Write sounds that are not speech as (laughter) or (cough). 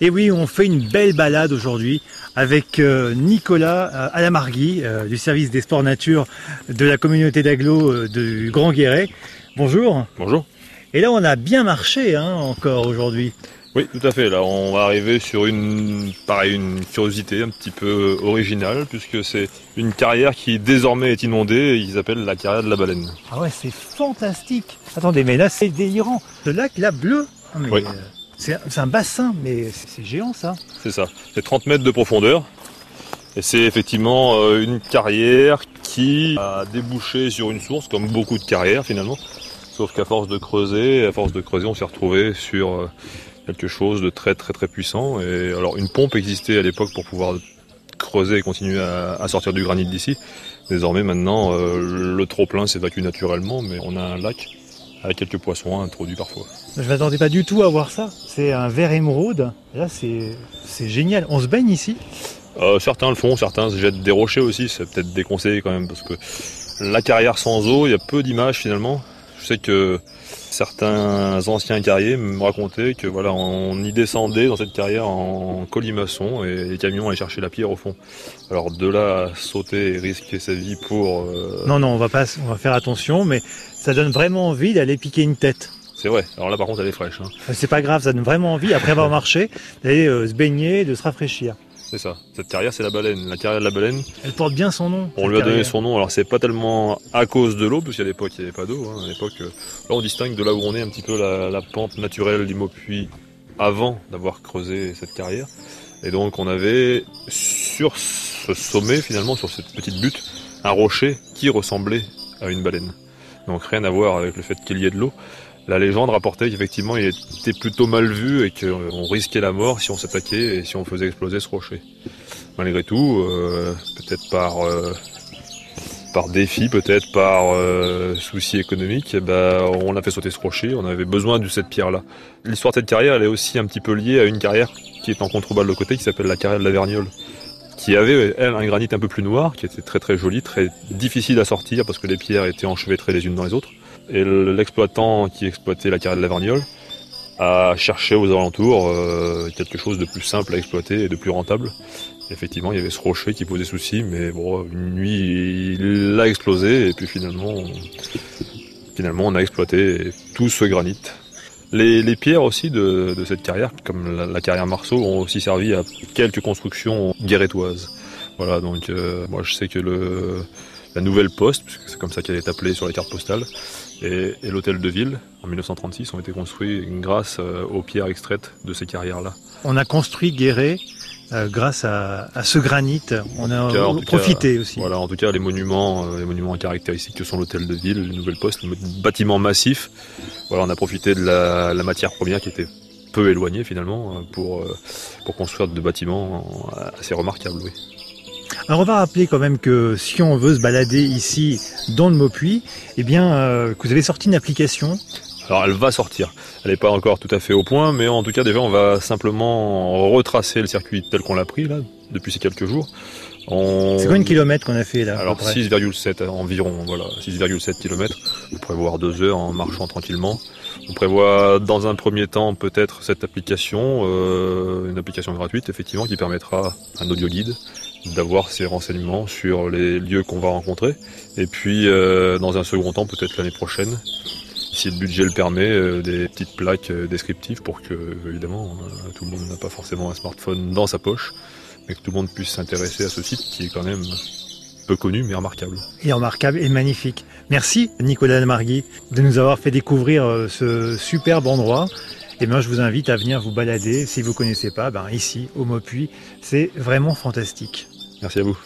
Et oui, on fait une belle balade aujourd'hui avec euh, Nicolas euh, Alamargui euh, du service des sports nature de la communauté d'agglo du Grand Guéret. Bonjour. Bonjour. Et là, on a bien marché hein, encore aujourd'hui. Oui, tout à fait. Là, on va arriver sur une, pareil, une curiosité un petit peu originale, puisque c'est une carrière qui désormais est inondée. Et ils appellent la carrière de la baleine. Ah ouais, c'est fantastique. Attendez, mais là, c'est délirant. Ce lac là bleu. Ah, mais, Oui. C'est un bassin, mais c'est géant ça. C'est ça. C'est 30 mètres de profondeur. Et c'est effectivement euh, une carrière qui a débouché sur une source, comme beaucoup de carrières finalement. Sauf qu'à force de creuser, à force de creuser, on s'est retrouvé sur euh, quelque chose de très très très puissant. Et alors une pompe existait à l'époque pour pouvoir creuser et continuer à, à sortir du granit d'ici. Désormais maintenant, euh, le trop plein s'évacue naturellement, mais on a un lac avec quelques poissons introduits parfois. Je m'attendais pas du tout à voir ça. C'est un verre émeraude. Là, c'est c'est génial. On se baigne ici? Euh, certains le font, certains se jettent des rochers aussi, c'est peut-être déconseillé quand même parce que la carrière sans eau, il y a peu d'images finalement. Je sais que certains anciens carriers me racontaient que voilà, on y descendait dans cette carrière en colimaçon et les camions allaient chercher la pierre au fond. Alors de là à sauter et risquer sa vie pour euh, Non, non, on va pas, on va faire attention, mais ça donne vraiment envie d'aller piquer une tête. c'est vrai. Alors là par contre elle est fraîche. hein. C'est pas grave, ça donne vraiment envie, après avoir (laughs) marché, d'aller euh, se baigner, de se rafraîchir. C'est ça. Cette carrière c'est la baleine. La carrière de la baleine, Elle porte bien son nom. On lui a donné son nom, alors c'est pas tellement à cause de l'eau, parce qu'à l'époque il n'y avait pas d'eau. hein. À l'époque, euh, là on distingue de là où on est un petit peu la, la pente naturelle du Maupuy avant d'avoir creusé cette carrière. Et donc on avait sur ce sommet finalement, sur cette petite butte, un rocher qui ressemblait à une baleine. Donc rien à voir avec le fait qu'il y ait de l'eau. La légende rapportait qu'effectivement il était plutôt mal vu et qu'on risquait la mort si on s'attaquait et si on faisait exploser ce rocher. Malgré tout, euh, peut-être par euh, par défi, peut-être par euh, souci économique, eh ben, on a fait sauter ce rocher, on avait besoin de cette pierre-là. L'histoire de cette carrière, elle est aussi un petit peu liée à une carrière qui est en contrebas de côté, qui s'appelle la carrière de la Vergnole, qui avait, elle, un granit un peu plus noir, qui était très très joli, très difficile à sortir parce que les pierres étaient enchevêtrées les unes dans les autres. Et le- l'exploitant qui exploitait la carrière de la Vergnole a cherché aux alentours euh, quelque chose de plus simple à exploiter et de plus rentable. Effectivement, il y avait ce rocher qui posait souci, mais bon, une nuit, il a explosé, et puis finalement, on, finalement, on a exploité tout ce granit. Les, les pierres aussi de, de cette carrière, comme la, la carrière Marceau, ont aussi servi à quelques constructions guérétoises. Voilà, donc euh, moi je sais que le, la nouvelle poste, puisque c'est comme ça qu'elle est appelée sur les cartes postales, et, et l'hôtel de ville, en 1936, ont été construits grâce euh, aux pierres extraites de ces carrières-là. On a construit Guéret euh, grâce à, à ce granit. On a cas, profité aussi. Voilà, en tout cas, les monuments, euh, les monuments caractéristiques que sont l'hôtel de ville, les nouvelles postes, le bâtiment massif. Voilà, on a profité de la, la matière première qui était peu éloignée finalement pour pour construire de bâtiments assez remarquables. Oui. Alors on va rappeler quand même que si on veut se balader ici dans le Maupuy, eh bien euh, que vous avez sorti une application. Alors elle va sortir. Elle n'est pas encore tout à fait au point, mais en tout cas déjà on va simplement retracer le circuit tel qu'on l'a pris là depuis ces quelques jours. On... C'est combien de kilomètres qu'on a fait là Alors peu près 6,7 environ, voilà, 6,7 km. On prévoit deux heures en marchant tranquillement. On prévoit dans un premier temps peut-être cette application, euh, une application gratuite effectivement qui permettra à un audio guide d'avoir ces renseignements sur les lieux qu'on va rencontrer. Et puis euh, dans un second temps peut-être l'année prochaine, si le budget le permet, euh, des petites plaques euh, descriptives pour que évidemment euh, tout le monde n'a pas forcément un smartphone dans sa poche, mais que tout le monde puisse s'intéresser à ce site qui est quand même peu connu mais remarquable. Et remarquable et magnifique. Merci Nicolas Lamargui de nous avoir fait découvrir ce superbe endroit. Et bien je vous invite à venir vous balader si vous connaissez pas. Ben, ici au Maupuy, c'est vraiment fantastique. Merci à vous.